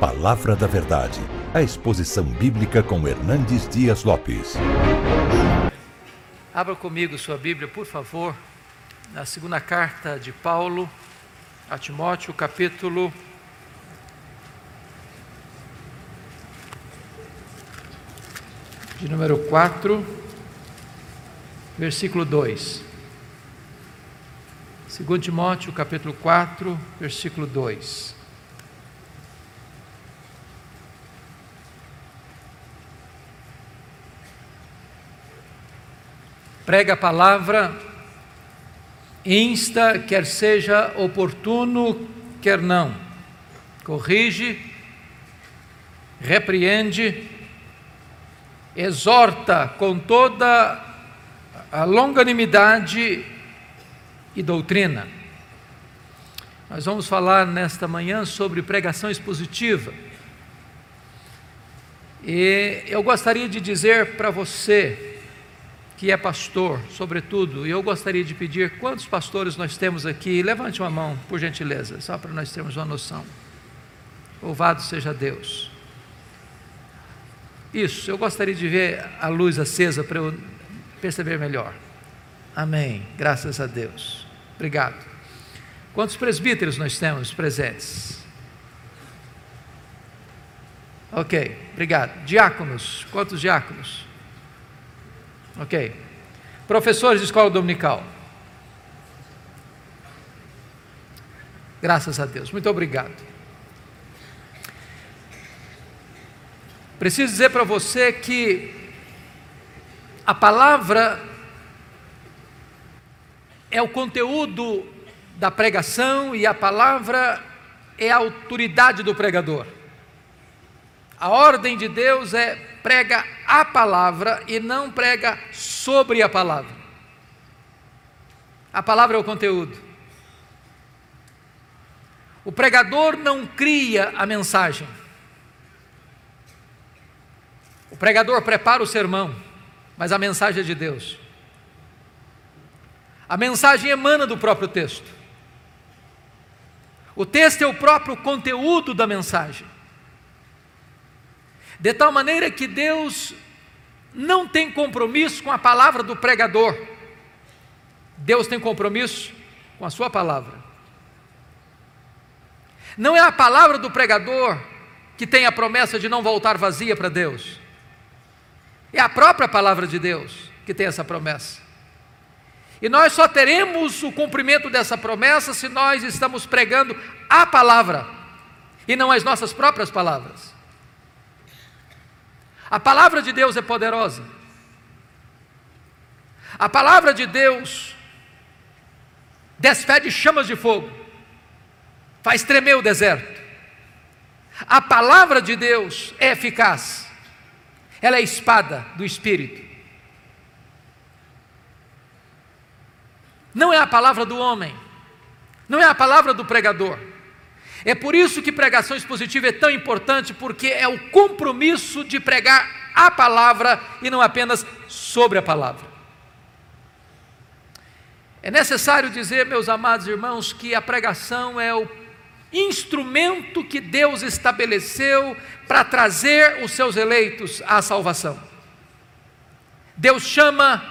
Palavra da Verdade, a exposição bíblica com Hernandes Dias Lopes. Abra comigo sua Bíblia, por favor, na segunda carta de Paulo a Timóteo, capítulo de número 4, versículo 2. 2 Timóteo, capítulo 4, versículo 2. Prega a palavra, insta, quer seja oportuno, quer não. Corrige, repreende, exorta com toda a longanimidade e doutrina. Nós vamos falar nesta manhã sobre pregação expositiva. E eu gostaria de dizer para você, que é pastor, sobretudo, e eu gostaria de pedir quantos pastores nós temos aqui. Levante uma mão, por gentileza, só para nós termos uma noção. Louvado seja Deus. Isso, eu gostaria de ver a luz acesa para eu perceber melhor. Amém. Graças a Deus. Obrigado. Quantos presbíteros nós temos presentes? Ok, obrigado. Diáconos, quantos diáconos? Ok. Professores de escola dominical. Graças a Deus. Muito obrigado. Preciso dizer para você que a palavra é o conteúdo da pregação e a palavra é a autoridade do pregador. A ordem de Deus é prega a palavra e não prega sobre a palavra. A palavra é o conteúdo. O pregador não cria a mensagem. O pregador prepara o sermão, mas a mensagem é de Deus. A mensagem emana do próprio texto. O texto é o próprio conteúdo da mensagem. De tal maneira que Deus não tem compromisso com a palavra do pregador, Deus tem compromisso com a sua palavra. Não é a palavra do pregador que tem a promessa de não voltar vazia para Deus, é a própria palavra de Deus que tem essa promessa. E nós só teremos o cumprimento dessa promessa se nós estamos pregando a palavra e não as nossas próprias palavras. A palavra de Deus é poderosa. A palavra de Deus despede chamas de fogo, faz tremer o deserto. A palavra de Deus é eficaz, ela é a espada do Espírito. Não é a palavra do homem, não é a palavra do pregador. É por isso que pregação expositiva é tão importante, porque é o compromisso de pregar a palavra e não apenas sobre a palavra. É necessário dizer, meus amados irmãos, que a pregação é o instrumento que Deus estabeleceu para trazer os seus eleitos à salvação. Deus chama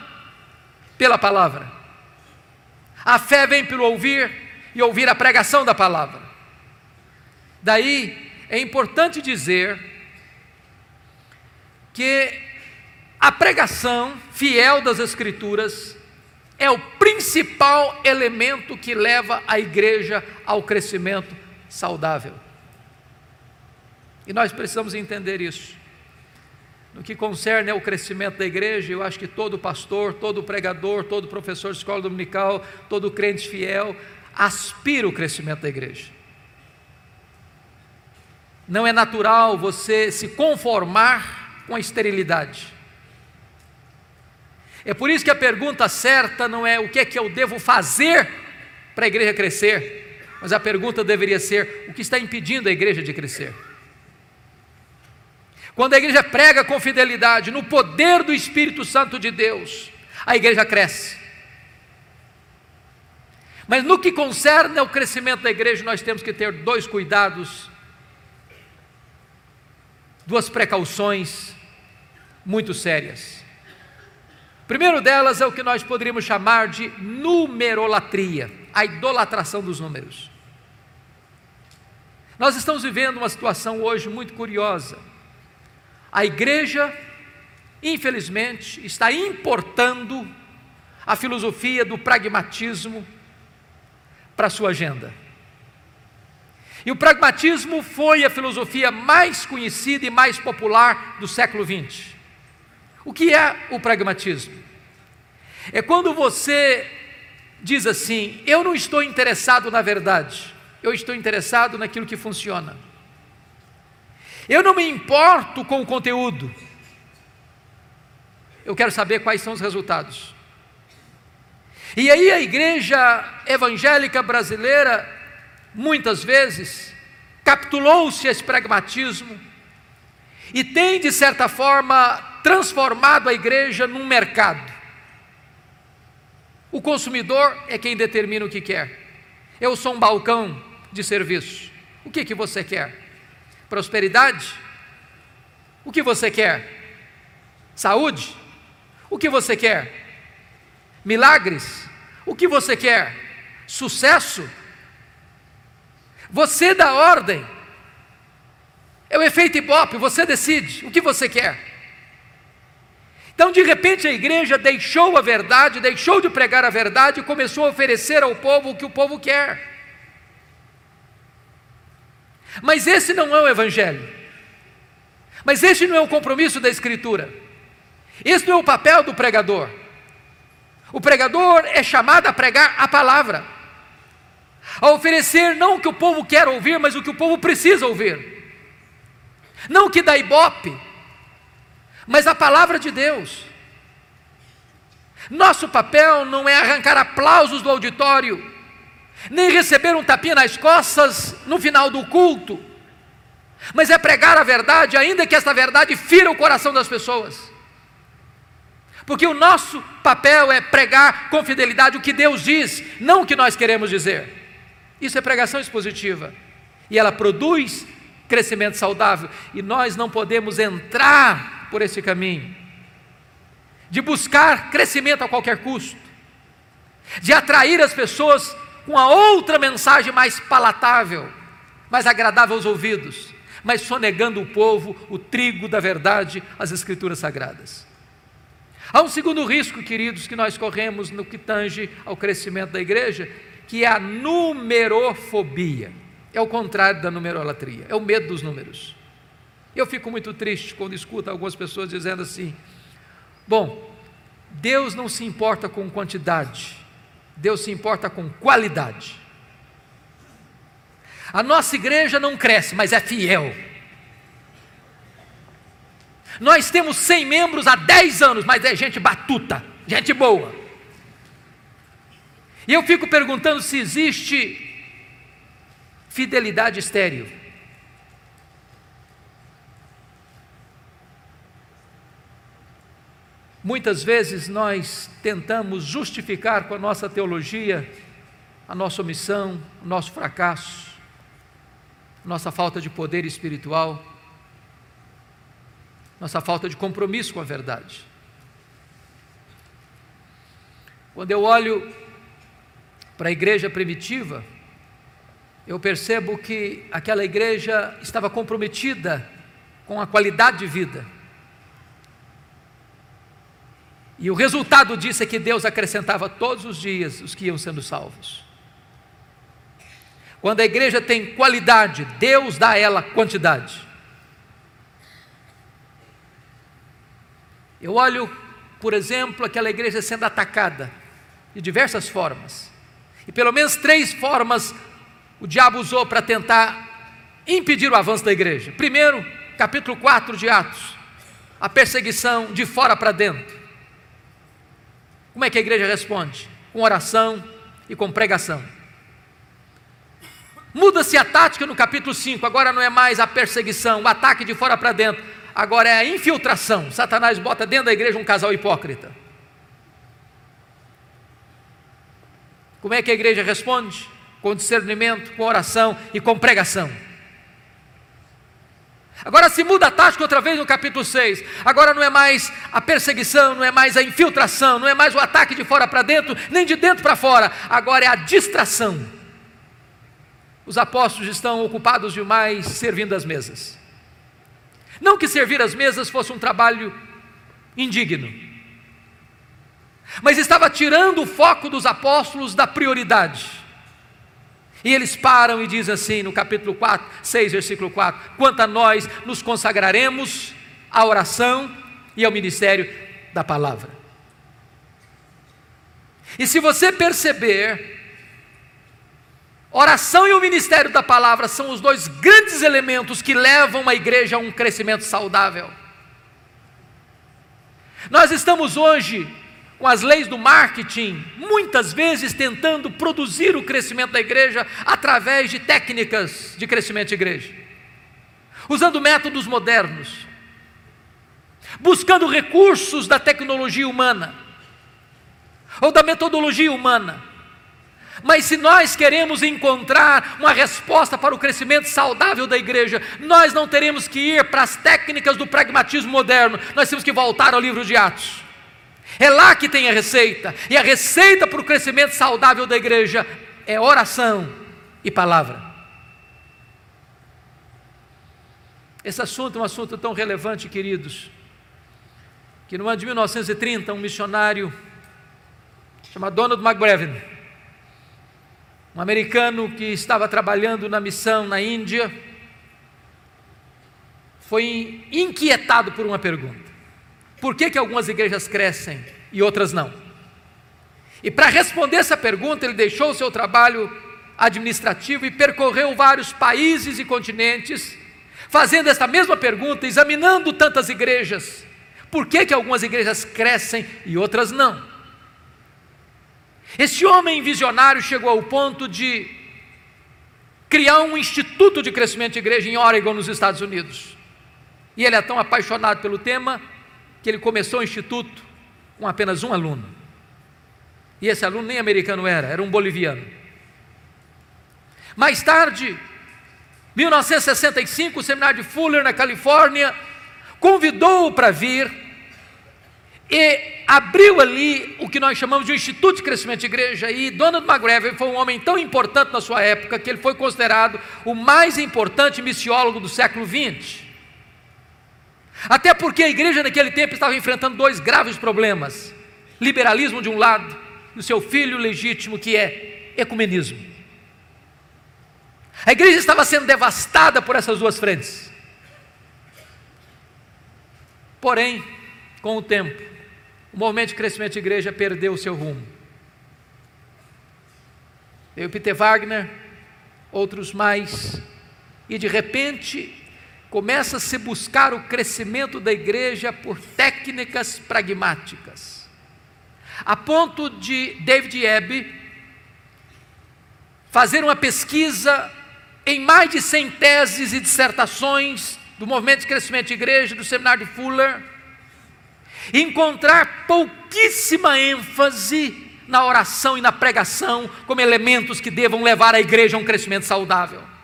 pela palavra. A fé vem pelo ouvir e ouvir a pregação da palavra. Daí é importante dizer que a pregação fiel das Escrituras é o principal elemento que leva a igreja ao crescimento saudável. E nós precisamos entender isso. No que concerne ao crescimento da igreja, eu acho que todo pastor, todo pregador, todo professor de escola dominical, todo crente fiel aspira o crescimento da igreja. Não é natural você se conformar com a esterilidade. É por isso que a pergunta certa não é o que é que eu devo fazer para a igreja crescer, mas a pergunta deveria ser o que está impedindo a igreja de crescer. Quando a igreja prega com fidelidade no poder do Espírito Santo de Deus, a igreja cresce. Mas no que concerne ao crescimento da igreja, nós temos que ter dois cuidados duas precauções muito sérias. O primeiro delas é o que nós poderíamos chamar de numerolatria, a idolatração dos números. Nós estamos vivendo uma situação hoje muito curiosa. A igreja, infelizmente, está importando a filosofia do pragmatismo para a sua agenda. E o pragmatismo foi a filosofia mais conhecida e mais popular do século XX. O que é o pragmatismo? É quando você diz assim: eu não estou interessado na verdade, eu estou interessado naquilo que funciona. Eu não me importo com o conteúdo, eu quero saber quais são os resultados. E aí a igreja evangélica brasileira, muitas vezes, capitulou-se a esse pragmatismo e tem, de certa forma, transformado a igreja num mercado. O consumidor é quem determina o que quer. Eu sou um balcão de serviço. O que, que você quer? Prosperidade? O que você quer? Saúde? O que você quer? Milagres? O que você quer? Sucesso? Você dá ordem. É o efeito Ibope, você decide o que você quer. Então, de repente, a igreja deixou a verdade, deixou de pregar a verdade e começou a oferecer ao povo o que o povo quer. Mas esse não é o Evangelho. Mas esse não é o compromisso da Escritura. Esse não é o papel do pregador. O pregador é chamado a pregar a palavra, a oferecer não o que o povo quer ouvir, mas o que o povo precisa ouvir. Não o que dá ibope, mas a palavra de Deus. Nosso papel não é arrancar aplausos do auditório, nem receber um tapinha nas costas no final do culto, mas é pregar a verdade, ainda que esta verdade fira o coração das pessoas. Porque o nosso papel é pregar com fidelidade o que Deus diz, não o que nós queremos dizer. Isso é pregação expositiva. E ela produz crescimento saudável. E nós não podemos entrar por esse caminho de buscar crescimento a qualquer custo, de atrair as pessoas com a outra mensagem mais palatável, mais agradável aos ouvidos, mas sonegando o povo o trigo da verdade, as Escrituras Sagradas. Há um segundo risco, queridos, que nós corremos no que tange ao crescimento da igreja, que é a numerofobia. É o contrário da numerolatria, é o medo dos números. Eu fico muito triste quando escuto algumas pessoas dizendo assim: bom, Deus não se importa com quantidade, Deus se importa com qualidade. A nossa igreja não cresce, mas é fiel. Nós temos 100 membros há 10 anos, mas é gente batuta, gente boa. E eu fico perguntando se existe fidelidade estéril. Muitas vezes nós tentamos justificar com a nossa teologia a nossa omissão, o nosso fracasso, nossa falta de poder espiritual, nossa falta de compromisso com a verdade. Quando eu olho para a igreja primitiva, eu percebo que aquela igreja estava comprometida com a qualidade de vida e o resultado disso é que Deus acrescentava todos os dias os que iam sendo salvos. Quando a igreja tem qualidade, Deus dá a ela quantidade. Eu olho, por exemplo, aquela igreja sendo atacada de diversas formas. E pelo menos três formas o diabo usou para tentar impedir o avanço da igreja. Primeiro, capítulo 4 de Atos, a perseguição de fora para dentro. Como é que a igreja responde? Com oração e com pregação. Muda-se a tática no capítulo 5, agora não é mais a perseguição, o ataque de fora para dentro, agora é a infiltração. Satanás bota dentro da igreja um casal hipócrita. Como é que a igreja responde? Com discernimento, com oração e com pregação. Agora se muda a tática outra vez no capítulo 6. Agora não é mais a perseguição, não é mais a infiltração, não é mais o ataque de fora para dentro, nem de dentro para fora. Agora é a distração. Os apóstolos estão ocupados demais servindo as mesas. Não que servir as mesas fosse um trabalho indigno, mas estava tirando o foco dos apóstolos da prioridade. E eles param e dizem assim no capítulo 4, 6, versículo 4: Quanto a nós nos consagraremos à oração e ao ministério da palavra. E se você perceber, oração e o ministério da palavra são os dois grandes elementos que levam a igreja a um crescimento saudável. Nós estamos hoje com as leis do marketing, muitas vezes tentando produzir o crescimento da igreja através de técnicas de crescimento de igreja, usando métodos modernos, buscando recursos da tecnologia humana ou da metodologia humana. Mas se nós queremos encontrar uma resposta para o crescimento saudável da igreja, nós não teremos que ir para as técnicas do pragmatismo moderno, nós temos que voltar ao livro de Atos. É lá que tem a receita. E a receita para o crescimento saudável da igreja é oração e palavra. Esse assunto é um assunto tão relevante, queridos, que no ano de 1930, um missionário chamado Donald McBrevin, um americano que estava trabalhando na missão na Índia, foi inquietado por uma pergunta. Por que, que algumas igrejas crescem e outras não? E para responder essa pergunta, ele deixou o seu trabalho administrativo e percorreu vários países e continentes, fazendo essa mesma pergunta, examinando tantas igrejas. Por que, que algumas igrejas crescem e outras não? Este homem visionário chegou ao ponto de criar um instituto de crescimento de igreja em Oregon, nos Estados Unidos. E ele é tão apaixonado pelo tema que ele começou o instituto com apenas um aluno. E esse aluno nem americano era, era um boliviano. Mais tarde, 1965, o seminário de Fuller, na Califórnia, convidou-o para vir e abriu ali o que nós chamamos de Instituto de Crescimento de Igreja. E Donald McGregor foi um homem tão importante na sua época que ele foi considerado o mais importante missiólogo do século XX. Até porque a igreja naquele tempo estava enfrentando dois graves problemas: liberalismo de um lado, e o seu filho legítimo, que é ecumenismo. A igreja estava sendo devastada por essas duas frentes. Porém, com o tempo, o movimento de crescimento de igreja perdeu o seu rumo. Veio Peter Wagner, outros mais, e de repente começa a se buscar o crescimento da igreja por técnicas pragmáticas. A ponto de David Ebb fazer uma pesquisa em mais de 100 teses e dissertações do movimento de crescimento de igreja, do seminário de Fuller, encontrar pouquíssima ênfase na oração e na pregação como elementos que devam levar a igreja a um crescimento saudável.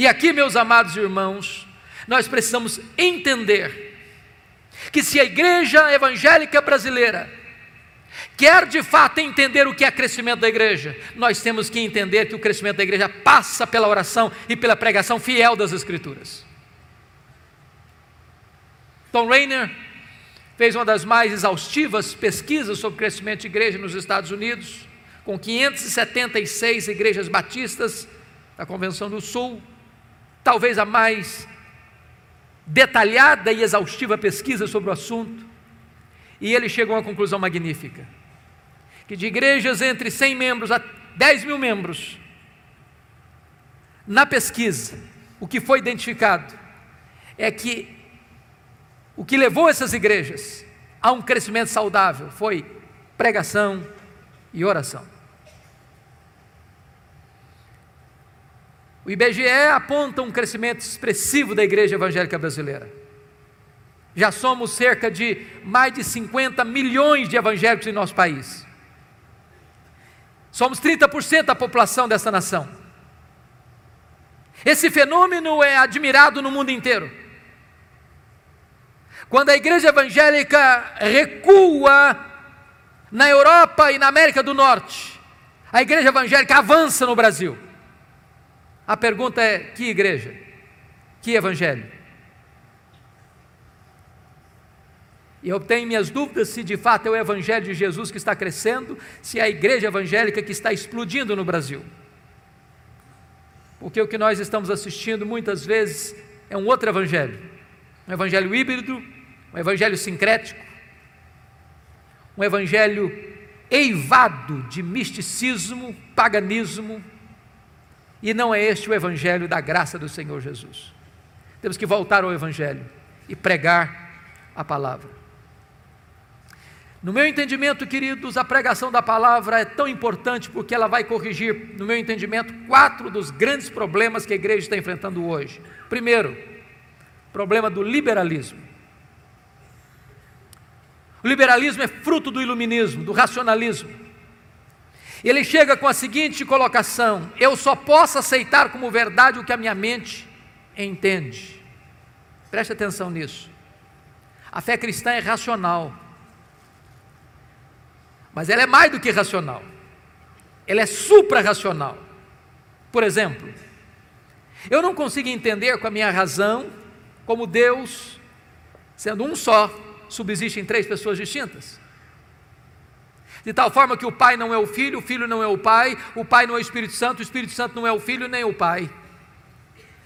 E aqui, meus amados irmãos, nós precisamos entender que se a igreja evangélica brasileira quer de fato entender o que é crescimento da igreja, nós temos que entender que o crescimento da igreja passa pela oração e pela pregação fiel das Escrituras. Tom Rainer fez uma das mais exaustivas pesquisas sobre crescimento de igreja nos Estados Unidos, com 576 igrejas batistas da Convenção do Sul, talvez a mais detalhada e exaustiva pesquisa sobre o assunto, e ele chegou a uma conclusão magnífica: que de igrejas entre 100 membros a 10 mil membros, na pesquisa, o que foi identificado é que o que levou essas igrejas a um crescimento saudável foi pregação e oração. O IBGE aponta um crescimento expressivo da igreja evangélica brasileira. Já somos cerca de mais de 50 milhões de evangélicos em nosso país. Somos 30% da população dessa nação. Esse fenômeno é admirado no mundo inteiro. Quando a igreja evangélica recua na Europa e na América do Norte, a igreja evangélica avança no Brasil. A pergunta é: que igreja? Que evangelho? E eu tenho minhas dúvidas se de fato é o Evangelho de Jesus que está crescendo, se é a igreja evangélica que está explodindo no Brasil. Porque o que nós estamos assistindo muitas vezes é um outro Evangelho, um Evangelho híbrido, um Evangelho sincrético, um Evangelho eivado de misticismo, paganismo, e não é este o Evangelho da graça do Senhor Jesus. Temos que voltar ao Evangelho e pregar a palavra. No meu entendimento, queridos, a pregação da palavra é tão importante porque ela vai corrigir, no meu entendimento, quatro dos grandes problemas que a igreja está enfrentando hoje. Primeiro, problema do liberalismo. O liberalismo é fruto do iluminismo, do racionalismo. Ele chega com a seguinte colocação: eu só posso aceitar como verdade o que a minha mente entende. Preste atenção nisso. A fé cristã é racional. Mas ela é mais do que racional. Ela é supra-racional. Por exemplo, eu não consigo entender com a minha razão como Deus, sendo um só, subsiste em três pessoas distintas. De tal forma que o Pai não é o Filho, o Filho não é o Pai, o Pai não é o Espírito Santo, o Espírito Santo não é o Filho nem o Pai.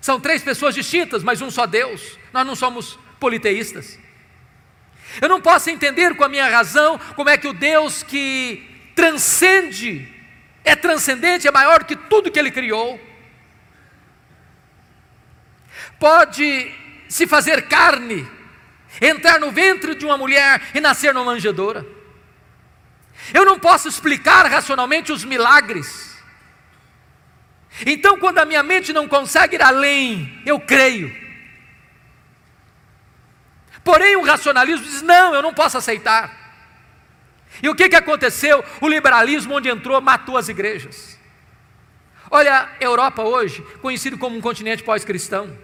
São três pessoas distintas, mas um só Deus. Nós não somos politeístas. Eu não posso entender com a minha razão como é que o Deus que transcende, é transcendente, é maior que tudo que ele criou, pode se fazer carne, entrar no ventre de uma mulher e nascer numa manjedoura. Eu não posso explicar racionalmente os milagres. Então, quando a minha mente não consegue ir além, eu creio. Porém, o racionalismo diz: não, eu não posso aceitar. E o que, que aconteceu? O liberalismo, onde entrou, matou as igrejas. Olha, a Europa hoje, conhecido como um continente pós-cristão.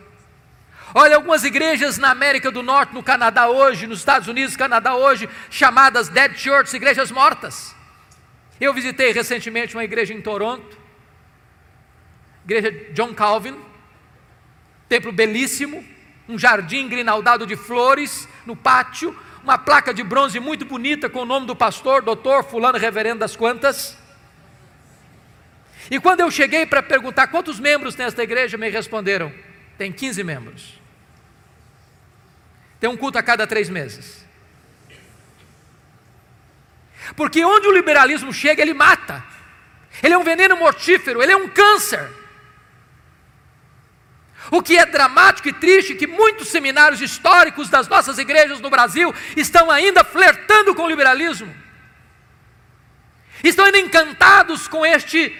Olha, algumas igrejas na América do Norte, no Canadá hoje, nos Estados Unidos, Canadá hoje, chamadas dead churches, igrejas mortas. Eu visitei recentemente uma igreja em Toronto, igreja John Calvin, templo belíssimo, um jardim grinaldado de flores no pátio, uma placa de bronze muito bonita com o nome do pastor, doutor fulano reverendo das quantas. E quando eu cheguei para perguntar quantos membros tem esta igreja, me responderam: tem 15 membros. Tem um culto a cada três meses. Porque onde o liberalismo chega, ele mata. Ele é um veneno mortífero, ele é um câncer. O que é dramático e triste é que muitos seminários históricos das nossas igrejas no Brasil estão ainda flertando com o liberalismo. Estão ainda encantados com este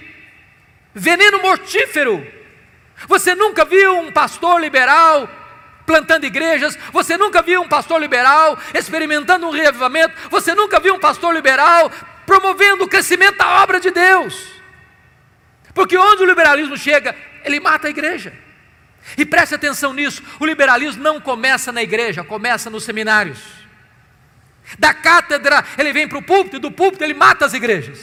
veneno mortífero. Você nunca viu um pastor liberal plantando igrejas, você nunca viu um pastor liberal experimentando um reavivamento, você nunca viu um pastor liberal promovendo o crescimento da obra de Deus. Porque onde o liberalismo chega, ele mata a igreja. E preste atenção nisso: o liberalismo não começa na igreja, começa nos seminários. Da cátedra ele vem para o púlpito, e do púlpito ele mata as igrejas.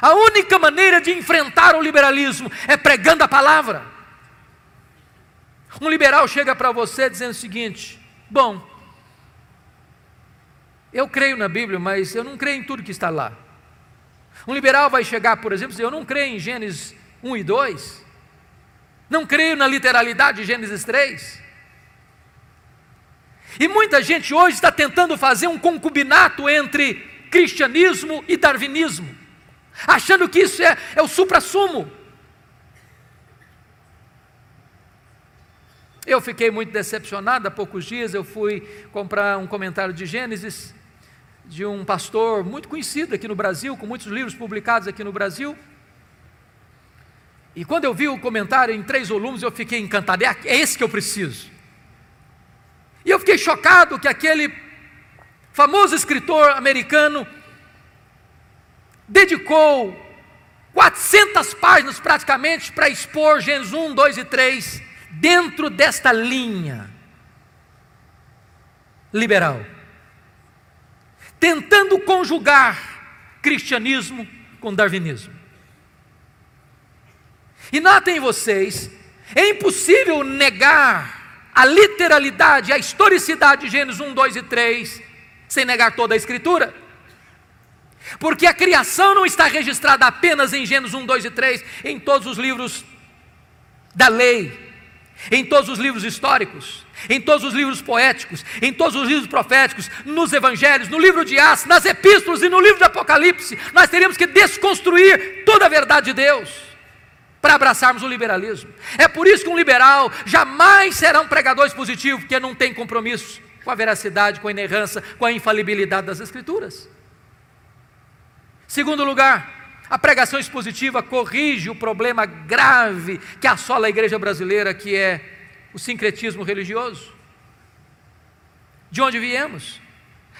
A única maneira de enfrentar o liberalismo é pregando a palavra. Um liberal chega para você dizendo o seguinte: bom, eu creio na Bíblia, mas eu não creio em tudo que está lá. Um liberal vai chegar, por exemplo, e dizer: eu não creio em Gênesis 1 e 2. Não creio na literalidade de Gênesis 3. E muita gente hoje está tentando fazer um concubinato entre cristianismo e darwinismo, achando que isso é, é o supra-sumo. Eu fiquei muito decepcionado, há poucos dias eu fui comprar um comentário de Gênesis, de um pastor muito conhecido aqui no Brasil, com muitos livros publicados aqui no Brasil, e quando eu vi o comentário em três volumes, eu fiquei encantado. É, é esse que eu preciso. E eu fiquei chocado que aquele famoso escritor americano dedicou 400 páginas praticamente para expor Gênesis 1, 2 e 3 dentro desta linha liberal, tentando conjugar cristianismo com darwinismo. E notem vocês, é impossível negar a literalidade, a historicidade de Gênesis 1, 2 e 3, sem negar toda a Escritura. Porque a criação não está registrada apenas em Gênesis 1, 2 e 3, em todos os livros da lei, em todos os livros históricos, em todos os livros poéticos, em todos os livros proféticos, nos evangelhos, no livro de Atos, nas epístolas e no livro do Apocalipse, nós teríamos que desconstruir toda a verdade de Deus para abraçarmos o liberalismo. É por isso que um liberal jamais será um pregador expositivo, porque não tem compromisso com a veracidade, com a inerrância, com a infalibilidade das Escrituras. Segundo lugar, a pregação expositiva corrige o problema grave que assola a igreja brasileira, que é o sincretismo religioso. De onde viemos?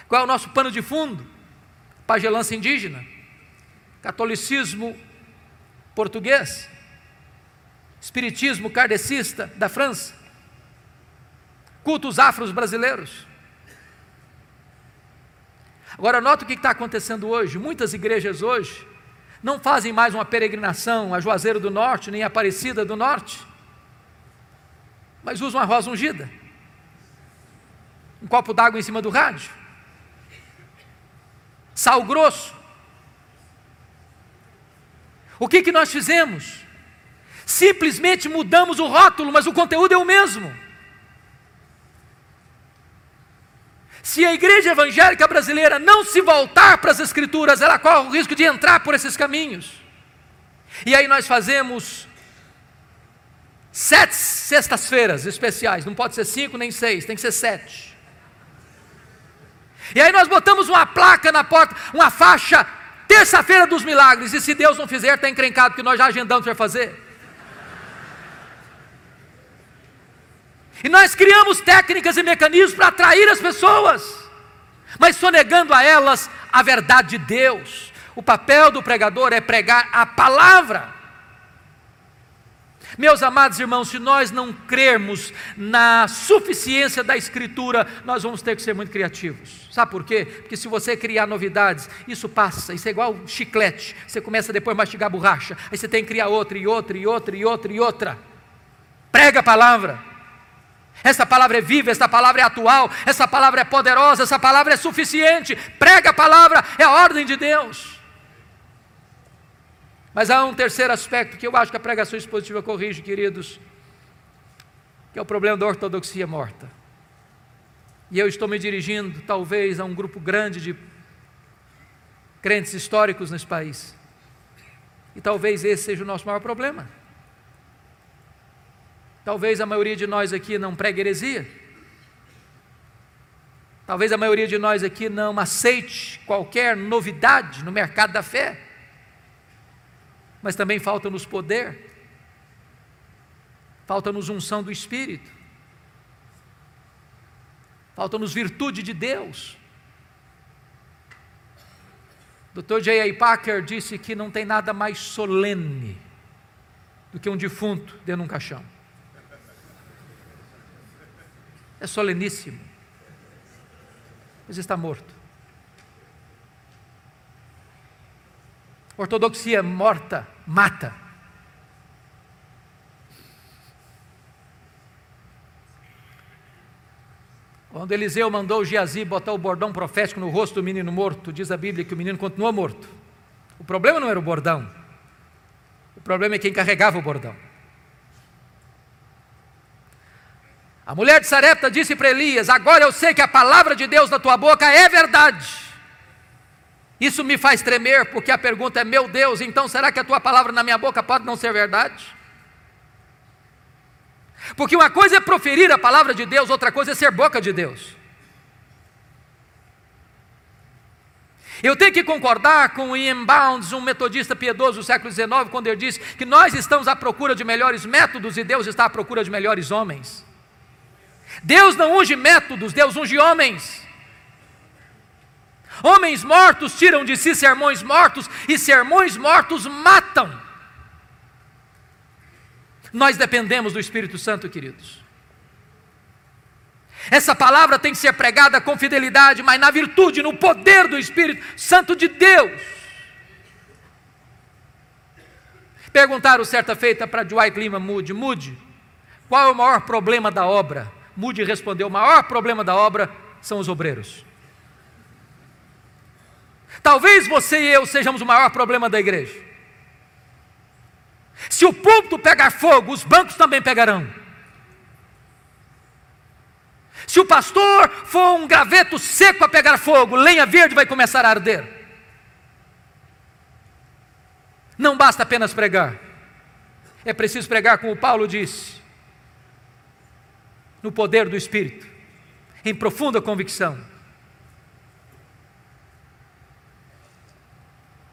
Qual é o nosso pano de fundo? Pagelança indígena, catolicismo português, espiritismo kardecista da França, cultos afros brasileiros. Agora, nota o que está acontecendo hoje. Muitas igrejas hoje não fazem mais uma peregrinação a Juazeiro do Norte, nem a Aparecida do Norte, mas usam a rosa ungida, um copo d'água em cima do rádio, sal grosso. O que, que nós fizemos? Simplesmente mudamos o rótulo, mas o conteúdo é o mesmo. Se a igreja evangélica brasileira não se voltar para as Escrituras, ela corre o risco de entrar por esses caminhos. E aí nós fazemos sete sextas-feiras especiais, não pode ser cinco nem seis, tem que ser sete. E aí nós botamos uma placa na porta, uma faixa, terça-feira dos milagres, e se Deus não fizer, está encrencado, porque nós já agendamos para fazer. E nós criamos técnicas e mecanismos para atrair as pessoas, mas sonegando a elas a verdade de Deus. O papel do pregador é pregar a palavra. Meus amados irmãos, se nós não crermos na suficiência da Escritura, nós vamos ter que ser muito criativos. Sabe por quê? Porque se você criar novidades, isso passa, isso é igual chiclete. Você começa depois a mastigar borracha, aí você tem que criar outra e outra e outra e outra e outra. Prega a palavra. Essa palavra é viva, essa palavra é atual, essa palavra é poderosa, essa palavra é suficiente. Prega a palavra, é a ordem de Deus. Mas há um terceiro aspecto que eu acho que a pregação expositiva corrige, queridos, que é o problema da ortodoxia morta. E eu estou me dirigindo, talvez, a um grupo grande de crentes históricos nesse país. E talvez esse seja o nosso maior problema. Talvez a maioria de nós aqui não pregue heresia. Talvez a maioria de nós aqui não aceite qualquer novidade no mercado da fé. Mas também falta-nos poder, falta-nos unção do Espírito, falta-nos virtude de Deus. Dr. J.A. Packer disse que não tem nada mais solene do que um defunto dentro de um caixão. É soleníssimo, mas está morto. Ortodoxia morta mata. Quando Eliseu mandou o Geazi botar o bordão profético no rosto do menino morto, diz a Bíblia que o menino continuou morto. O problema não era o bordão, o problema é quem carregava o bordão. A mulher de Sarepta disse para Elias: Agora eu sei que a palavra de Deus na tua boca é verdade. Isso me faz tremer, porque a pergunta é: Meu Deus, então será que a tua palavra na minha boca pode não ser verdade? Porque uma coisa é proferir a palavra de Deus, outra coisa é ser boca de Deus. Eu tenho que concordar com Ian Bounds, um metodista piedoso do século XIX, quando ele disse que nós estamos à procura de melhores métodos e Deus está à procura de melhores homens. Deus não unge métodos, Deus unge homens. Homens mortos tiram de si sermões mortos, e sermões mortos matam. Nós dependemos do Espírito Santo, queridos. Essa palavra tem que ser pregada com fidelidade, mas na virtude, no poder do Espírito Santo de Deus. Perguntaram certa feita para Dwight Lima Moody: Moody, qual é o maior problema da obra? Moody respondeu: o maior problema da obra são os obreiros. Talvez você e eu sejamos o maior problema da igreja. Se o púlpito pegar fogo, os bancos também pegarão. Se o pastor for um graveto seco a pegar fogo, lenha verde vai começar a arder. Não basta apenas pregar, é preciso pregar, como Paulo disse, no poder do Espírito, em profunda convicção.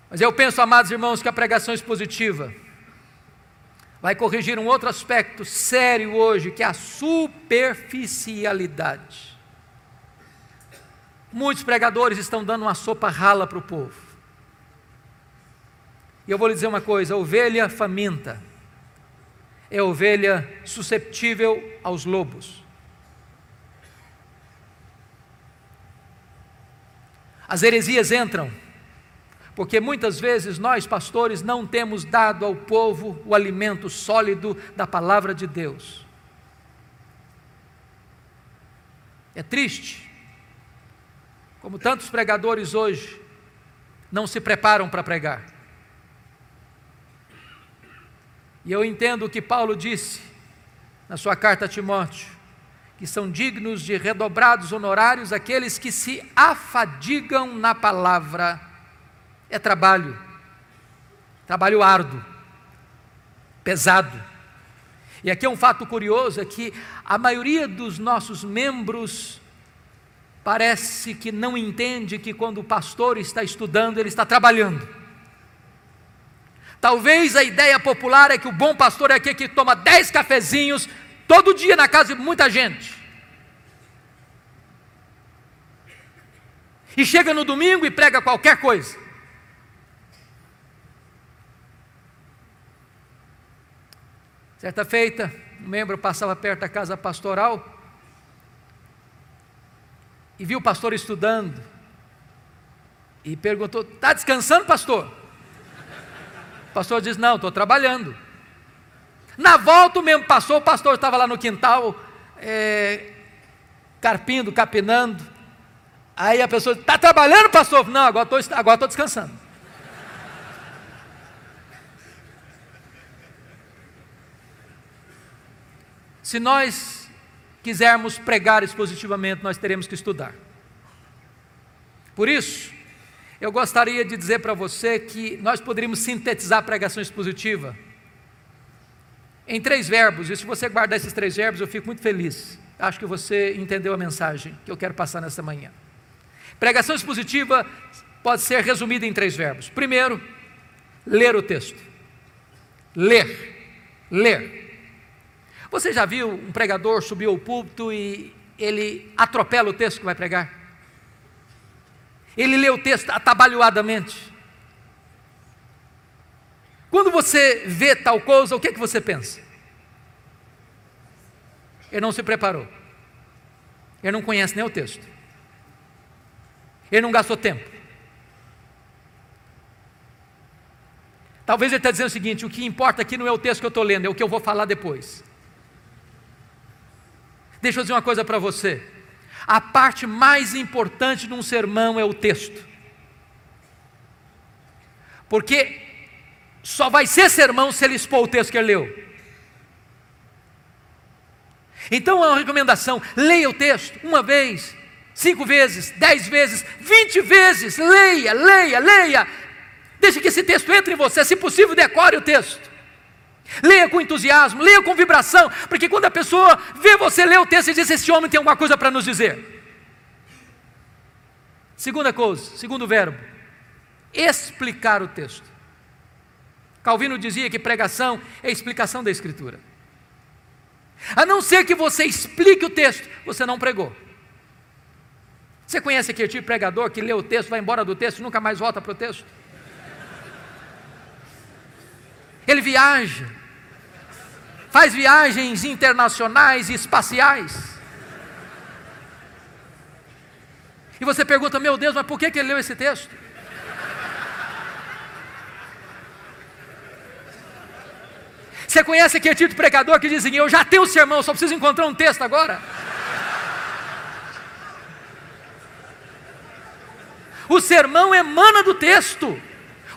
Mas eu penso, amados irmãos, que a pregação expositiva vai corrigir um outro aspecto sério hoje, que é a superficialidade. Muitos pregadores estão dando uma sopa rala para o povo. E eu vou lhe dizer uma coisa: a ovelha faminta é ovelha susceptível aos lobos. As heresias entram porque muitas vezes nós, pastores, não temos dado ao povo o alimento sólido da palavra de Deus. É triste, como tantos pregadores hoje não se preparam para pregar. E eu entendo o que Paulo disse na sua carta a Timóteo, que são dignos de redobrados honorários aqueles que se afadigam na palavra é trabalho, trabalho árduo, pesado. E aqui é um fato curioso: é que a maioria dos nossos membros parece que não entende que quando o pastor está estudando, ele está trabalhando. Talvez a ideia popular é que o bom pastor é aquele que toma dez cafezinhos todo dia na casa de muita gente. E chega no domingo e prega qualquer coisa. Certa feita, um membro passava perto da casa pastoral e viu o pastor estudando e perguntou: Está descansando, pastor? O pastor diz: Não, estou trabalhando. Na volta, o mesmo passou, o pastor estava lá no quintal, é, carpindo, capinando. Aí a pessoa: Está trabalhando, pastor? Não, agora estou agora descansando. Se nós quisermos pregar expositivamente, nós teremos que estudar. Por isso, eu gostaria de dizer para você que nós poderíamos sintetizar a pregação expositiva em três verbos, e se você guardar esses três verbos, eu fico muito feliz. Acho que você entendeu a mensagem que eu quero passar nesta manhã. Pregação expositiva pode ser resumida em três verbos. Primeiro, ler o texto. Ler. Ler. Você já viu um pregador subir ao púlpito e ele atropela o texto que vai pregar? Ele lê o texto atabalhoadamente. Quando você vê tal coisa, o que, é que você pensa? Ele não se preparou. Ele não conhece nem o texto. Ele não gastou tempo. Talvez ele está dizendo o seguinte: o que importa aqui não é o texto que eu estou lendo, é o que eu vou falar depois. Deixa eu dizer uma coisa para você. A parte mais importante de um sermão é o texto. Porque só vai ser sermão se ele expor o texto que ele leu. Então é uma recomendação: leia o texto uma vez, cinco vezes, dez vezes, vinte vezes. Leia, leia, leia. Deixe que esse texto entre em você. Se possível, decore o texto. Leia com entusiasmo, leia com vibração, porque quando a pessoa vê você ler o texto e diz: Esse homem tem alguma coisa para nos dizer. Segunda coisa, segundo verbo, explicar o texto. Calvino dizia que pregação é explicação da Escritura. A não ser que você explique o texto, você não pregou. Você conhece aquele tipo de pregador que lê o texto, vai embora do texto nunca mais volta para o texto? Ele viaja, faz viagens internacionais e espaciais. E você pergunta, meu Deus, mas por que, que ele leu esse texto? Você conhece aquele tipo de pregador que diz assim, eu já tenho o sermão, só preciso encontrar um texto agora? O sermão emana do texto.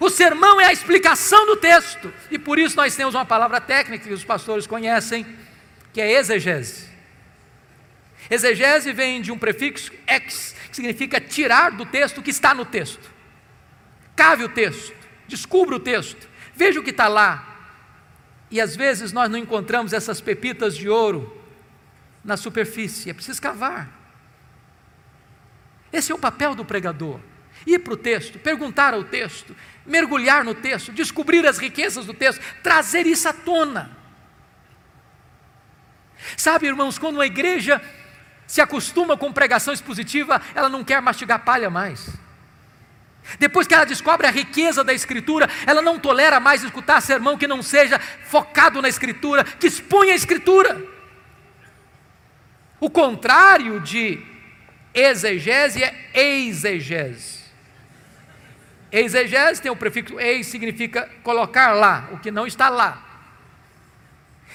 O sermão é a explicação do texto. E por isso nós temos uma palavra técnica que os pastores conhecem, que é exegese. Exegese vem de um prefixo ex, que significa tirar do texto o que está no texto. Cave o texto, descubra o texto, veja o que está lá. E às vezes nós não encontramos essas pepitas de ouro na superfície, é preciso cavar. Esse é o papel do pregador ir para o texto, perguntar ao texto, mergulhar no texto, descobrir as riquezas do texto, trazer isso à tona. Sabe, irmãos, quando uma igreja se acostuma com pregação expositiva, ela não quer mastigar palha mais. Depois que ela descobre a riqueza da Escritura, ela não tolera mais escutar sermão que não seja focado na Escritura, que exponha a Escritura. O contrário de exegese é exegese. Exegese tem o prefixo ex, significa colocar lá, o que não está lá.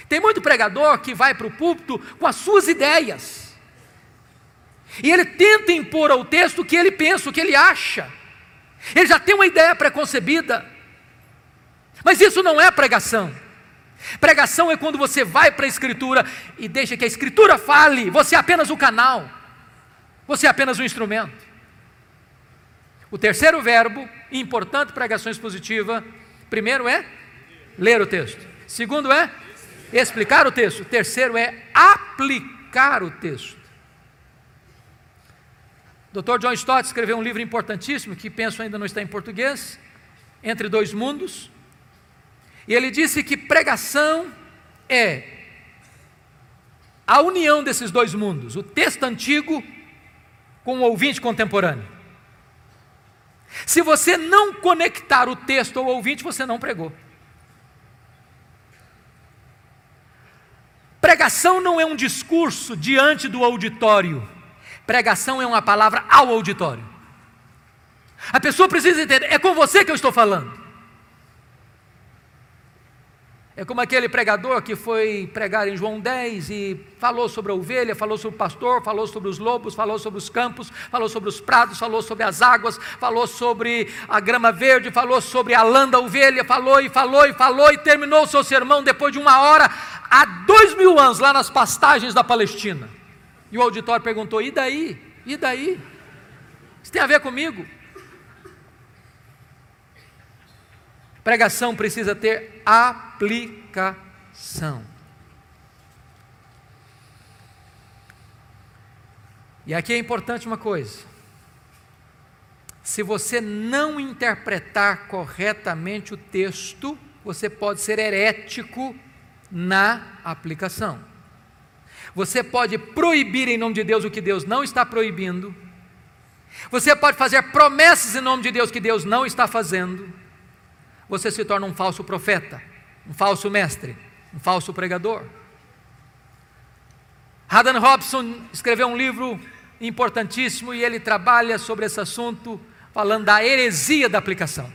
Tem muito pregador que vai para o púlpito com as suas ideias. E ele tenta impor ao texto o que ele pensa, o que ele acha. Ele já tem uma ideia preconcebida. Mas isso não é pregação. Pregação é quando você vai para a Escritura e deixa que a Escritura fale, você é apenas o canal, você é apenas o instrumento. O terceiro verbo, importante pregação expositiva, primeiro é ler o texto. Segundo é explicar o texto. Terceiro é aplicar o texto. Dr. John Stott escreveu um livro importantíssimo que penso ainda não está em português, Entre Dois Mundos. E ele disse que pregação é a união desses dois mundos, o texto antigo com o ouvinte contemporâneo. Se você não conectar o texto ao ouvinte, você não pregou. Pregação não é um discurso diante do auditório. Pregação é uma palavra ao auditório. A pessoa precisa entender, é com você que eu estou falando. É como aquele pregador que foi pregar em João 10 e falou sobre a ovelha, falou sobre o pastor, falou sobre os lobos, falou sobre os campos, falou sobre os prados, falou sobre as águas, falou sobre a grama verde, falou sobre a lã da ovelha, falou e falou e falou e terminou o seu sermão depois de uma hora, há dois mil anos, lá nas pastagens da Palestina. E o auditório perguntou: e daí? E daí? Isso tem a ver comigo? Pregação precisa ter aplicação. E aqui é importante uma coisa: se você não interpretar corretamente o texto, você pode ser herético na aplicação. Você pode proibir em nome de Deus o que Deus não está proibindo. Você pode fazer promessas em nome de Deus que Deus não está fazendo você se torna um falso profeta, um falso mestre, um falso pregador. Haddon Robson escreveu um livro importantíssimo e ele trabalha sobre esse assunto, falando da heresia da aplicação.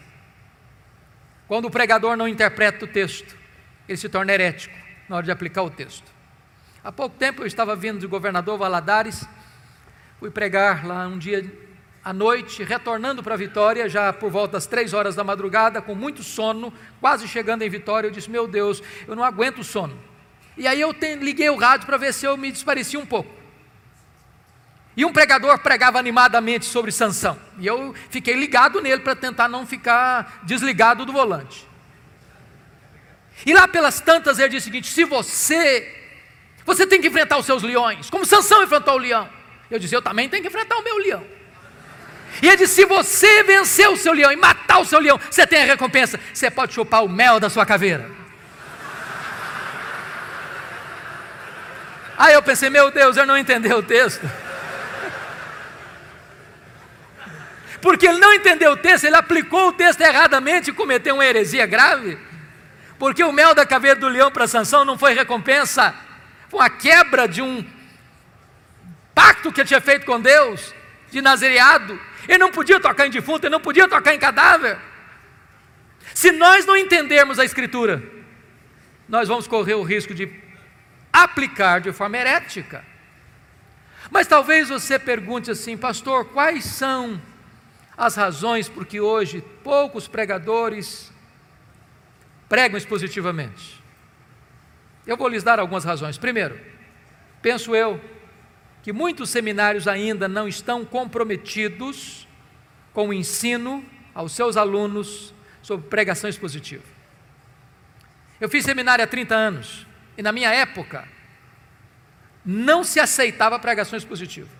Quando o pregador não interpreta o texto, ele se torna herético na hora de aplicar o texto. Há pouco tempo eu estava vindo de governador Valadares, fui pregar lá um dia à noite, retornando para Vitória, já por volta das três horas da madrugada, com muito sono, quase chegando em Vitória, eu disse: Meu Deus, eu não aguento o sono. E aí eu liguei o rádio para ver se eu me desparecia um pouco. E um pregador pregava animadamente sobre Sansão. E eu fiquei ligado nele para tentar não ficar desligado do volante. E lá pelas tantas ele disse o seguinte: se você, você tem que enfrentar os seus leões, como Sansão enfrentou o leão. Eu disse: eu também tenho que enfrentar o meu leão. E ele disse: se você vencer o seu leão e matar o seu leão, você tem a recompensa. Você pode chupar o mel da sua caveira. Aí eu pensei: meu Deus, eu não entendeu o texto. Porque ele não entendeu o texto, ele aplicou o texto erradamente e cometeu uma heresia grave. Porque o mel da caveira do leão para Sansão não foi recompensa, foi uma quebra de um pacto que ele tinha feito com Deus, de nazereado. Ele não podia tocar em defunto, ele não podia tocar em cadáver. Se nós não entendermos a Escritura, nós vamos correr o risco de aplicar de forma herética. Mas talvez você pergunte assim, pastor, quais são as razões por que hoje poucos pregadores pregam expositivamente? Eu vou lhes dar algumas razões. Primeiro, penso eu que muitos seminários ainda não estão comprometidos com o ensino aos seus alunos sobre pregação expositiva. Eu fiz seminário há 30 anos e na minha época não se aceitava pregação expositiva.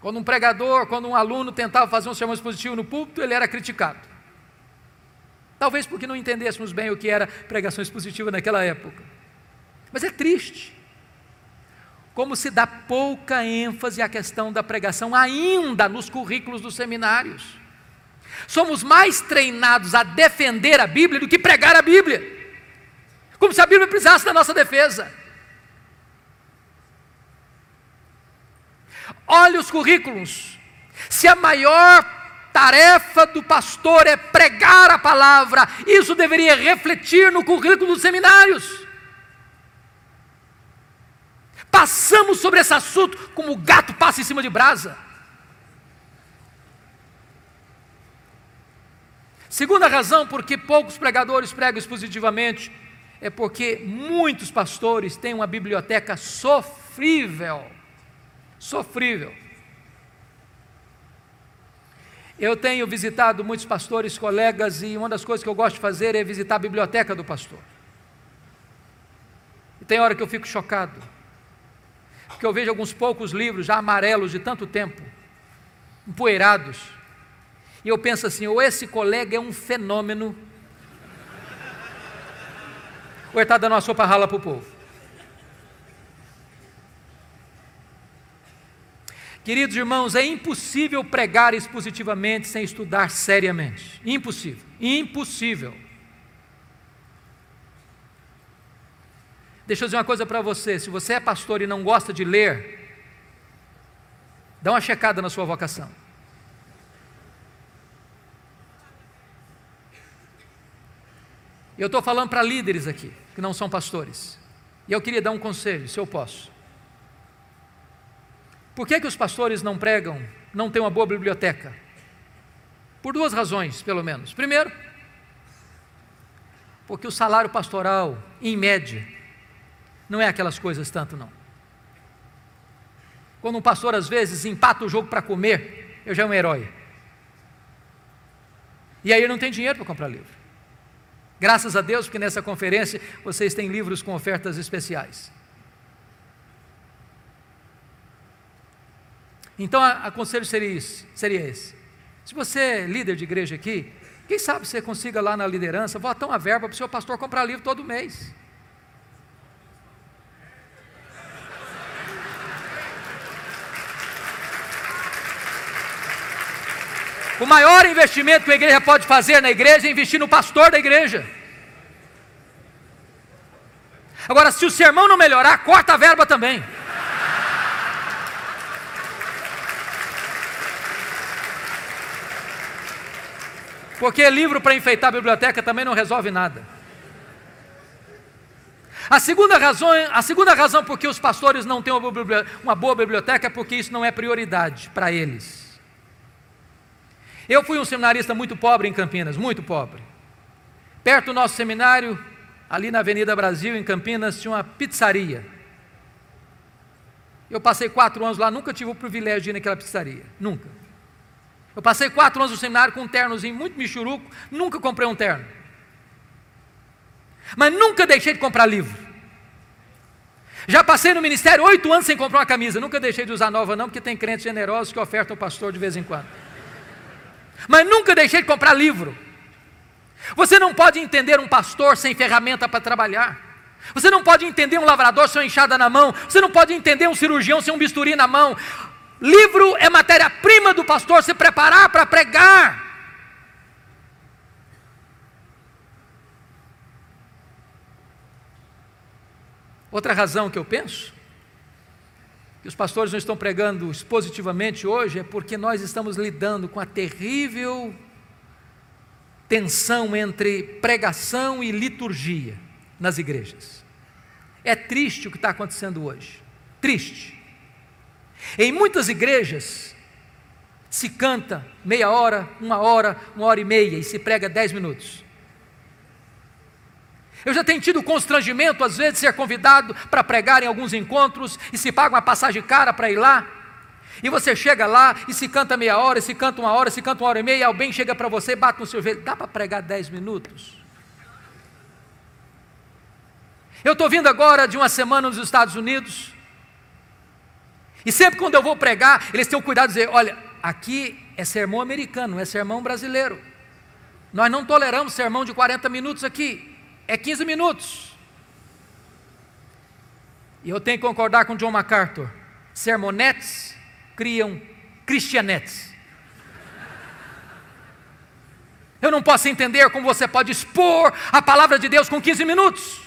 Quando um pregador, quando um aluno tentava fazer um sermão expositivo no púlpito, ele era criticado. Talvez porque não entendêssemos bem o que era pregação expositiva naquela época. Mas é triste como se dá pouca ênfase à questão da pregação ainda nos currículos dos seminários. Somos mais treinados a defender a Bíblia do que pregar a Bíblia. Como se a Bíblia precisasse da nossa defesa. Olhe os currículos. Se a maior tarefa do pastor é pregar a palavra, isso deveria refletir no currículo dos seminários. Passamos sobre esse assunto como o gato passa em cima de brasa. Segunda razão por que poucos pregadores pregam expositivamente é porque muitos pastores têm uma biblioteca sofrível. Sofrível. Eu tenho visitado muitos pastores, colegas, e uma das coisas que eu gosto de fazer é visitar a biblioteca do pastor. E tem hora que eu fico chocado porque eu vejo alguns poucos livros já amarelos de tanto tempo, empoeirados, e eu penso assim: ou esse colega é um fenômeno, ou ele está dando uma sopa rala para o povo. Queridos irmãos, é impossível pregar expositivamente sem estudar seriamente. Impossível. Impossível. Deixa eu dizer uma coisa para você: se você é pastor e não gosta de ler, dá uma checada na sua vocação. Eu estou falando para líderes aqui, que não são pastores. E eu queria dar um conselho, se eu posso. Por que, que os pastores não pregam, não têm uma boa biblioteca? Por duas razões, pelo menos. Primeiro, porque o salário pastoral, em média, não é aquelas coisas tanto, não. Quando um pastor às vezes empata o jogo para comer, eu já é um herói. E aí ele não tem dinheiro para comprar livro. Graças a Deus, porque nessa conferência vocês têm livros com ofertas especiais. Então, a, conselho seria, isso, seria esse. Se você é líder de igreja aqui, quem sabe você consiga lá na liderança botar uma verba para o seu pastor comprar livro todo mês. O maior investimento que a igreja pode fazer na igreja é investir no pastor da igreja. Agora, se o sermão não melhorar, corta a verba também. Porque livro para enfeitar a biblioteca também não resolve nada. A segunda razão, a segunda razão por que os pastores não têm uma boa biblioteca é porque isso não é prioridade para eles. Eu fui um seminarista muito pobre em Campinas, muito pobre. Perto do nosso seminário, ali na Avenida Brasil, em Campinas, tinha uma pizzaria. Eu passei quatro anos lá, nunca tive o privilégio de ir naquela pizzaria, nunca. Eu passei quatro anos no seminário com um ternozinho muito michuruco, nunca comprei um terno. Mas nunca deixei de comprar livro. Já passei no ministério oito anos sem comprar uma camisa, nunca deixei de usar nova não, porque tem crentes generosos que ofertam o pastor de vez em quando mas nunca deixei de comprar livro. Você não pode entender um pastor sem ferramenta para trabalhar. Você não pode entender um lavrador sem enxada na mão. Você não pode entender um cirurgião sem um bisturi na mão. Livro é matéria-prima do pastor se preparar para pregar. Outra razão que eu penso, que os pastores não estão pregando expositivamente hoje, é porque nós estamos lidando com a terrível tensão entre pregação e liturgia nas igrejas. É triste o que está acontecendo hoje. Triste. Em muitas igrejas se canta meia hora, uma hora, uma hora e meia e se prega dez minutos. Eu já tenho tido constrangimento, às vezes, de ser convidado para pregar em alguns encontros e se paga uma passagem cara para ir lá. E você chega lá e se canta meia hora, e se canta uma hora, se canta uma hora e meia, e alguém chega para você e bate no seu joelho. Dá para pregar dez minutos? Eu estou vindo agora de uma semana nos Estados Unidos. E sempre quando eu vou pregar, eles têm o cuidado de dizer: olha, aqui é sermão americano, não é sermão brasileiro. Nós não toleramos sermão de 40 minutos aqui é 15 minutos. E eu tenho que concordar com John MacArthur: sermonetes criam cristianetes. Eu não posso entender como você pode expor a palavra de Deus com 15 minutos.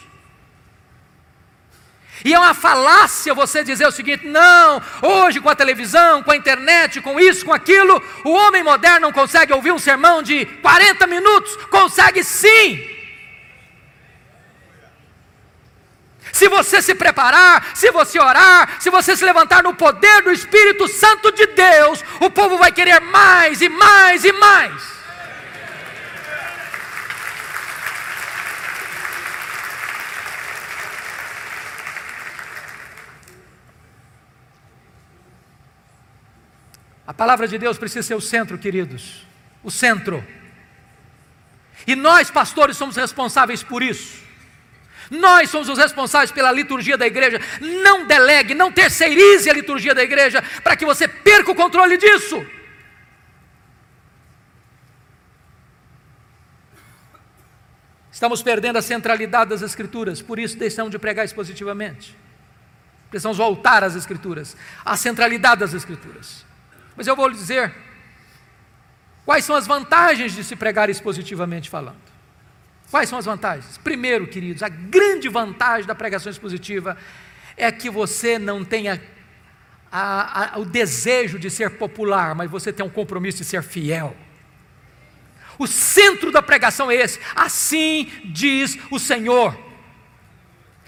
E é uma falácia você dizer o seguinte: não, hoje com a televisão, com a internet, com isso, com aquilo, o homem moderno não consegue ouvir um sermão de 40 minutos. Consegue sim. Se você se preparar, se você orar, se você se levantar no poder do Espírito Santo de Deus, o povo vai querer mais e mais e mais. A palavra de Deus precisa ser o centro, queridos. O centro. E nós, pastores, somos responsáveis por isso. Nós somos os responsáveis pela liturgia da igreja. Não delegue, não terceirize a liturgia da igreja para que você perca o controle disso. Estamos perdendo a centralidade das Escrituras, por isso deixamos de pregar expositivamente. Precisamos voltar às Escrituras, à centralidade das Escrituras. Mas eu vou lhe dizer quais são as vantagens de se pregar expositivamente falando. Quais são as vantagens? Primeiro, queridos, a grande vantagem da pregação expositiva é que você não tenha a, a, o desejo de ser popular, mas você tem um compromisso de ser fiel. O centro da pregação é esse, assim diz o Senhor.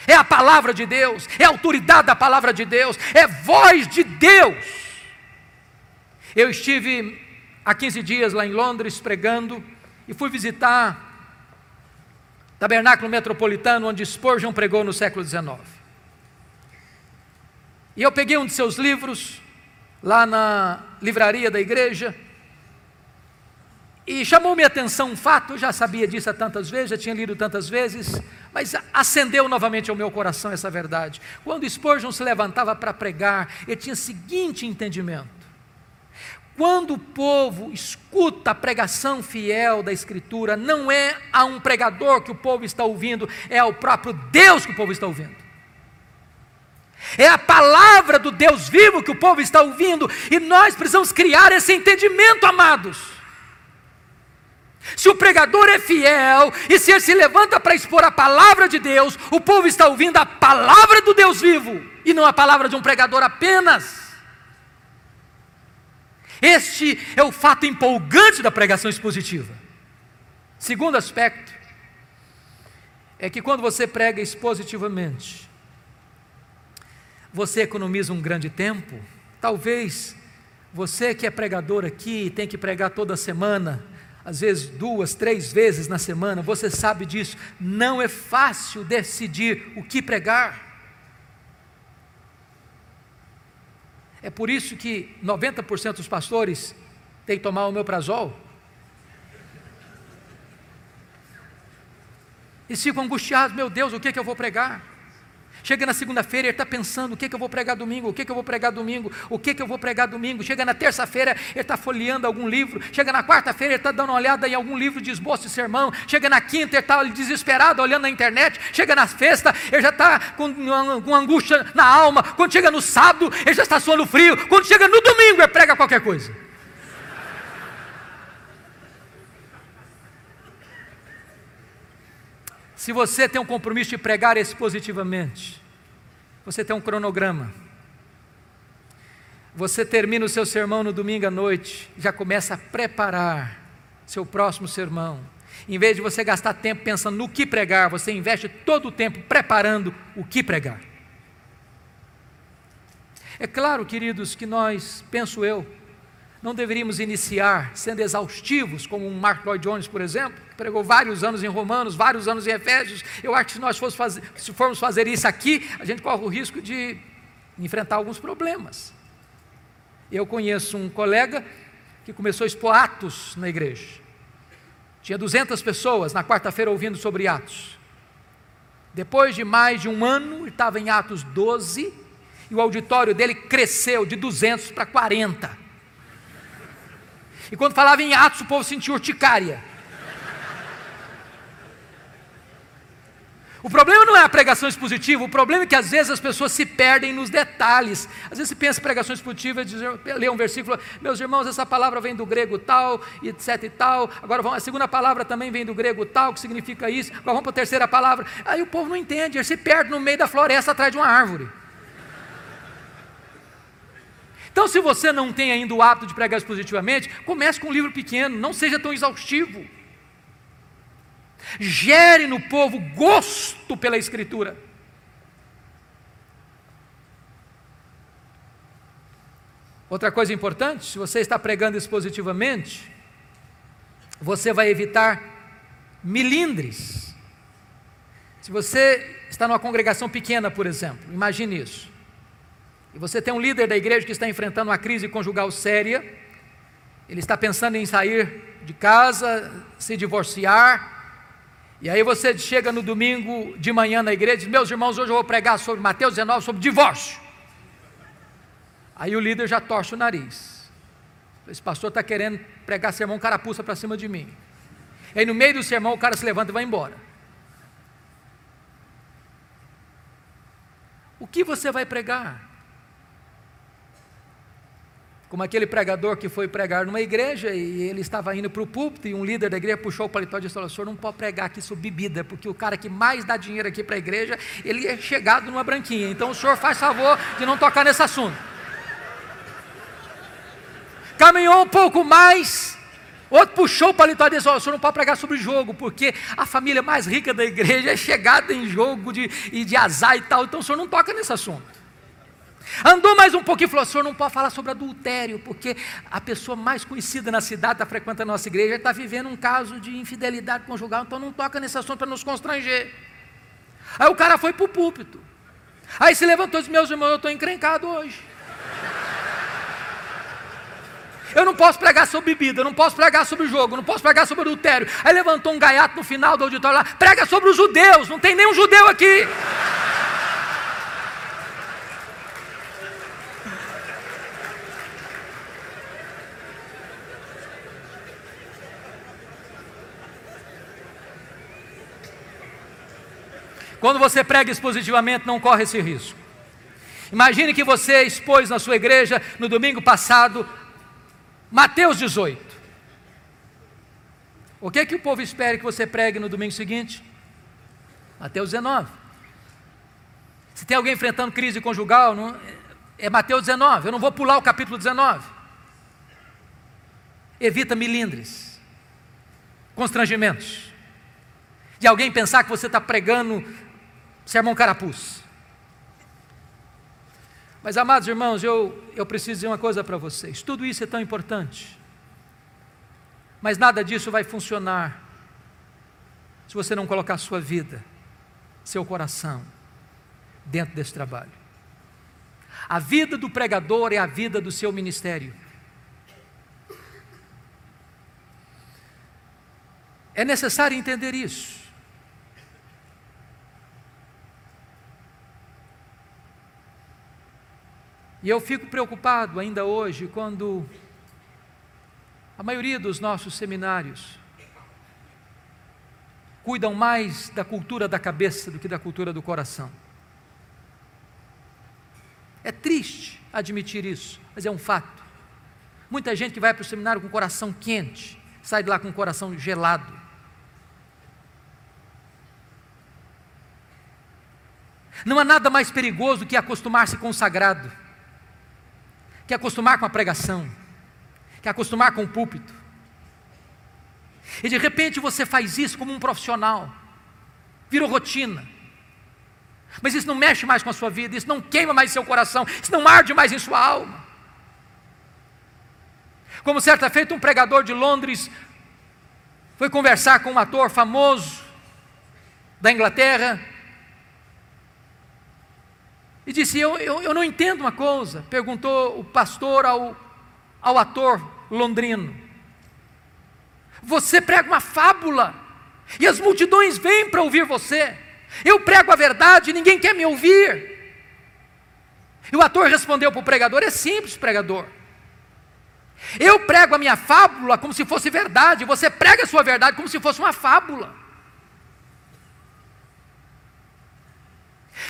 É a palavra de Deus, é a autoridade da palavra de Deus, é voz de Deus. Eu estive há 15 dias lá em Londres pregando e fui visitar tabernáculo metropolitano onde Spurgeon pregou no século XIX. E eu peguei um de seus livros, lá na livraria da igreja, e chamou minha atenção um fato, eu já sabia disso há tantas vezes, já tinha lido tantas vezes, mas acendeu novamente ao meu coração essa verdade. Quando Spurgeon se levantava para pregar, ele tinha o seguinte entendimento: quando o povo escuta a pregação fiel da Escritura, não é a um pregador que o povo está ouvindo, é ao próprio Deus que o povo está ouvindo. É a palavra do Deus vivo que o povo está ouvindo, e nós precisamos criar esse entendimento, amados. Se o pregador é fiel e se ele se levanta para expor a palavra de Deus, o povo está ouvindo a palavra do Deus vivo e não a palavra de um pregador apenas. Este é o fato empolgante da pregação expositiva. Segundo aspecto, é que quando você prega expositivamente, você economiza um grande tempo. Talvez você que é pregador aqui tem que pregar toda semana, às vezes duas, três vezes na semana, você sabe disso. Não é fácil decidir o que pregar. É por isso que 90% dos pastores têm que tomar o meu prazol. E ficam angustiados, meu Deus, o que, é que eu vou pregar? Chega na segunda-feira, ele está pensando: o que, que eu vou pregar domingo? O que, que eu vou pregar domingo? O que, que eu vou pregar domingo? Chega na terça-feira, ele está folheando algum livro. Chega na quarta-feira, ele está dando uma olhada em algum livro de esboço de sermão. Chega na quinta, ele está desesperado olhando na internet. Chega na sexta, ele já está com, com angústia na alma. Quando chega no sábado, ele já está suando frio. Quando chega no domingo, ele prega qualquer coisa. Se você tem um compromisso de pregar expositivamente, você tem um cronograma. Você termina o seu sermão no domingo à noite, já começa a preparar seu próximo sermão. Em vez de você gastar tempo pensando no que pregar, você investe todo o tempo preparando o que pregar. É claro, queridos, que nós, penso eu, não deveríamos iniciar sendo exaustivos, como um Mark Lloyd Jones, por exemplo, que pregou vários anos em Romanos, vários anos em Efésios. Eu acho que se nós fazer, se formos fazer isso aqui, a gente corre o risco de enfrentar alguns problemas. Eu conheço um colega que começou a expor Atos na igreja. Tinha 200 pessoas na quarta-feira ouvindo sobre Atos. Depois de mais de um ano, estava em Atos 12, e o auditório dele cresceu de 200 para 40. E quando falava em Atos, o povo sentia urticária. O problema não é a pregação expositiva, o problema é que às vezes as pessoas se perdem nos detalhes. Às vezes se pensa em pregação expositiva, lê um versículo, meus irmãos, essa palavra vem do grego tal, etc e tal. Agora a segunda palavra também vem do grego tal, que significa isso. Agora vamos para a terceira palavra. Aí o povo não entende, ele se perde no meio da floresta atrás de uma árvore. Então, se você não tem ainda o hábito de pregar expositivamente, comece com um livro pequeno, não seja tão exaustivo. Gere no povo gosto pela Escritura. Outra coisa importante, se você está pregando expositivamente, você vai evitar milindres. Se você está numa congregação pequena, por exemplo, imagine isso e você tem um líder da igreja que está enfrentando uma crise conjugal séria, ele está pensando em sair de casa, se divorciar, e aí você chega no domingo de manhã na igreja e diz: Meus irmãos, hoje eu vou pregar sobre Mateus 19, sobre divórcio. Aí o líder já torce o nariz. Esse pastor está querendo pregar sermão carapuça para cima de mim. E aí no meio do sermão o cara se levanta e vai embora. O que você vai pregar? Como aquele pregador que foi pregar numa igreja e ele estava indo para o púlpito e um líder da igreja puxou o paletó e disse: O senhor não pode pregar aqui sobre bebida, porque o cara que mais dá dinheiro aqui para a igreja, ele é chegado numa branquinha. Então o senhor faz favor de não tocar nesse assunto. Caminhou um pouco mais, outro puxou o paletó e disse: O senhor não pode pregar sobre jogo, porque a família mais rica da igreja é chegada em jogo de, e de azar e tal. Então o senhor não toca nesse assunto. Andou mais um pouquinho e falou: senhor não pode falar sobre adultério, porque a pessoa mais conhecida na cidade está frequentando a nossa igreja está vivendo um caso de infidelidade conjugal, então não toca nesse assunto para nos constranger. Aí o cara foi para o púlpito. Aí se levantou e disse: Meus irmãos, eu estou encrencado hoje. Eu não posso pregar sobre bebida, não posso pregar sobre jogo, não posso pregar sobre adultério. Aí levantou um gaiato no final do auditório lá, prega sobre os judeus, não tem nenhum judeu aqui. Quando você prega expositivamente, não corre esse risco. Imagine que você expôs na sua igreja no domingo passado Mateus 18. O que é que o povo espera que você pregue no domingo seguinte? Mateus 19. Se tem alguém enfrentando crise conjugal, não, é Mateus 19. Eu não vou pular o capítulo 19. Evita milindres, constrangimentos. De alguém pensar que você está pregando sermão carapuz. Mas, amados irmãos, eu, eu preciso dizer uma coisa para vocês: tudo isso é tão importante, mas nada disso vai funcionar se você não colocar sua vida, seu coração, dentro desse trabalho. A vida do pregador é a vida do seu ministério. É necessário entender isso. E eu fico preocupado ainda hoje quando a maioria dos nossos seminários cuidam mais da cultura da cabeça do que da cultura do coração. É triste admitir isso, mas é um fato. Muita gente que vai para o seminário com o coração quente, sai de lá com o coração gelado. Não há nada mais perigoso que acostumar-se com o sagrado, que acostumar com a pregação, que acostumar com o púlpito. E de repente você faz isso como um profissional, virou rotina. Mas isso não mexe mais com a sua vida, isso não queima mais seu coração, isso não arde mais em sua alma. Como certa feita, um pregador de Londres foi conversar com um ator famoso da Inglaterra e disse: Eu, eu, eu não entendo uma coisa. Perguntou o pastor ao, ao ator londrino: Você prega uma fábula e as multidões vêm para ouvir você. Eu prego a verdade e ninguém quer me ouvir. E o ator respondeu para o pregador: É simples, pregador. Eu prego a minha fábula como se fosse verdade, você prega a sua verdade como se fosse uma fábula.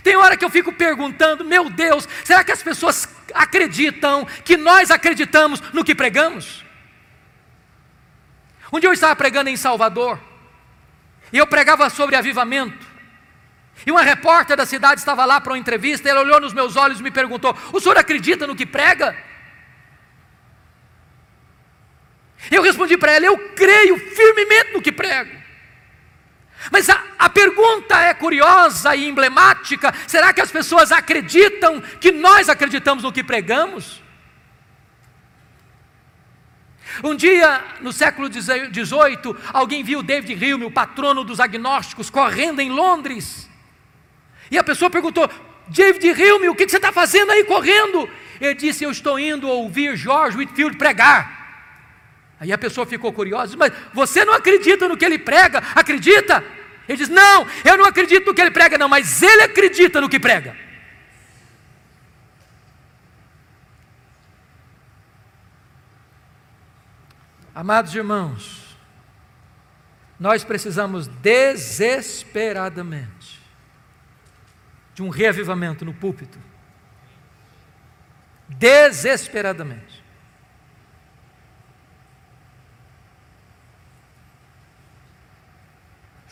Tem hora que eu fico perguntando, meu Deus, será que as pessoas acreditam que nós acreditamos no que pregamos? Um dia eu estava pregando em Salvador, e eu pregava sobre avivamento, e uma repórter da cidade estava lá para uma entrevista, ela olhou nos meus olhos e me perguntou: O senhor acredita no que prega? Eu respondi para ela: Eu creio firmemente no que prego. Mas a, a, pergunta é curiosa e emblemática: será que as pessoas acreditam que nós acreditamos no que pregamos? Um dia, no século XVIII, alguém viu David Hume, o patrono dos agnósticos, correndo em Londres. E a pessoa perguntou: David Hume, o que você está fazendo aí correndo? Ele disse: Eu estou indo ouvir George Whitfield pregar. Aí a pessoa ficou curiosa, mas você não acredita no que ele prega? Acredita? Ele diz: Não, eu não acredito no que ele prega, não, mas ele acredita no que prega. Amados irmãos, nós precisamos desesperadamente de um reavivamento no púlpito. Desesperadamente.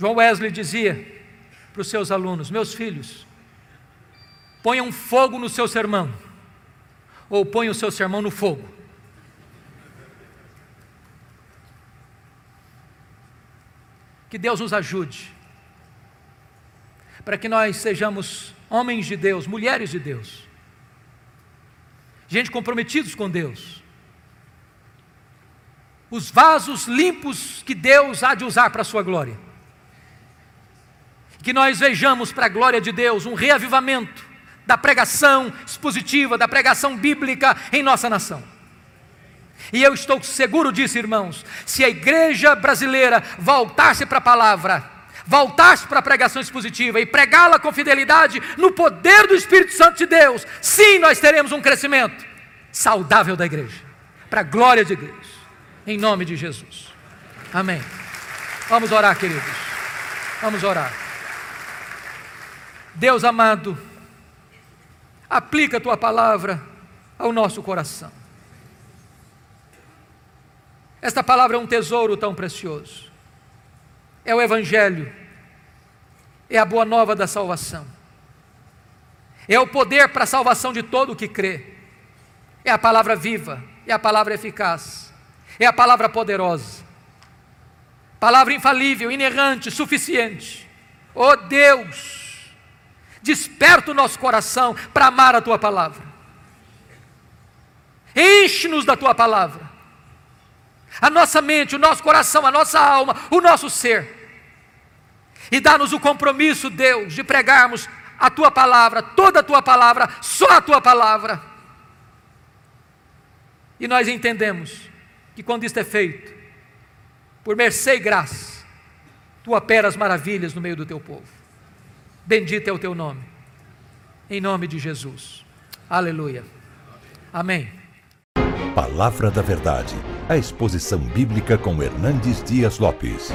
João Wesley dizia para os seus alunos: Meus filhos, ponham fogo no seu sermão, ou ponham o seu sermão no fogo. Que Deus nos ajude, para que nós sejamos homens de Deus, mulheres de Deus, gente comprometidos com Deus, os vasos limpos que Deus há de usar para a sua glória que nós vejamos para a glória de Deus um reavivamento da pregação expositiva, da pregação bíblica em nossa nação. E eu estou seguro disso, irmãos, se a igreja brasileira voltasse para a palavra, voltasse para a pregação expositiva e pregá-la com fidelidade no poder do Espírito Santo de Deus, sim, nós teremos um crescimento saudável da igreja, para a glória de Deus, em nome de Jesus. Amém. Vamos orar, queridos. Vamos orar. Deus amado, aplica a tua palavra ao nosso coração. Esta palavra é um tesouro tão precioso. É o Evangelho, é a boa nova da salvação, é o poder para a salvação de todo o que crê, é a palavra viva, é a palavra eficaz, é a palavra poderosa, palavra infalível, inerrante, suficiente. Oh Deus, Desperta o nosso coração para amar a tua palavra. Enche-nos da tua palavra. A nossa mente, o nosso coração, a nossa alma, o nosso ser. E dá-nos o compromisso, Deus, de pregarmos a tua palavra, toda a tua palavra, só a tua palavra. E nós entendemos que quando isto é feito, por mercê e graça, tu operas maravilhas no meio do teu povo. Bendito é o teu nome. Em nome de Jesus. Aleluia. Amém. Palavra da Verdade, a exposição bíblica com Hernandes Dias Lopes.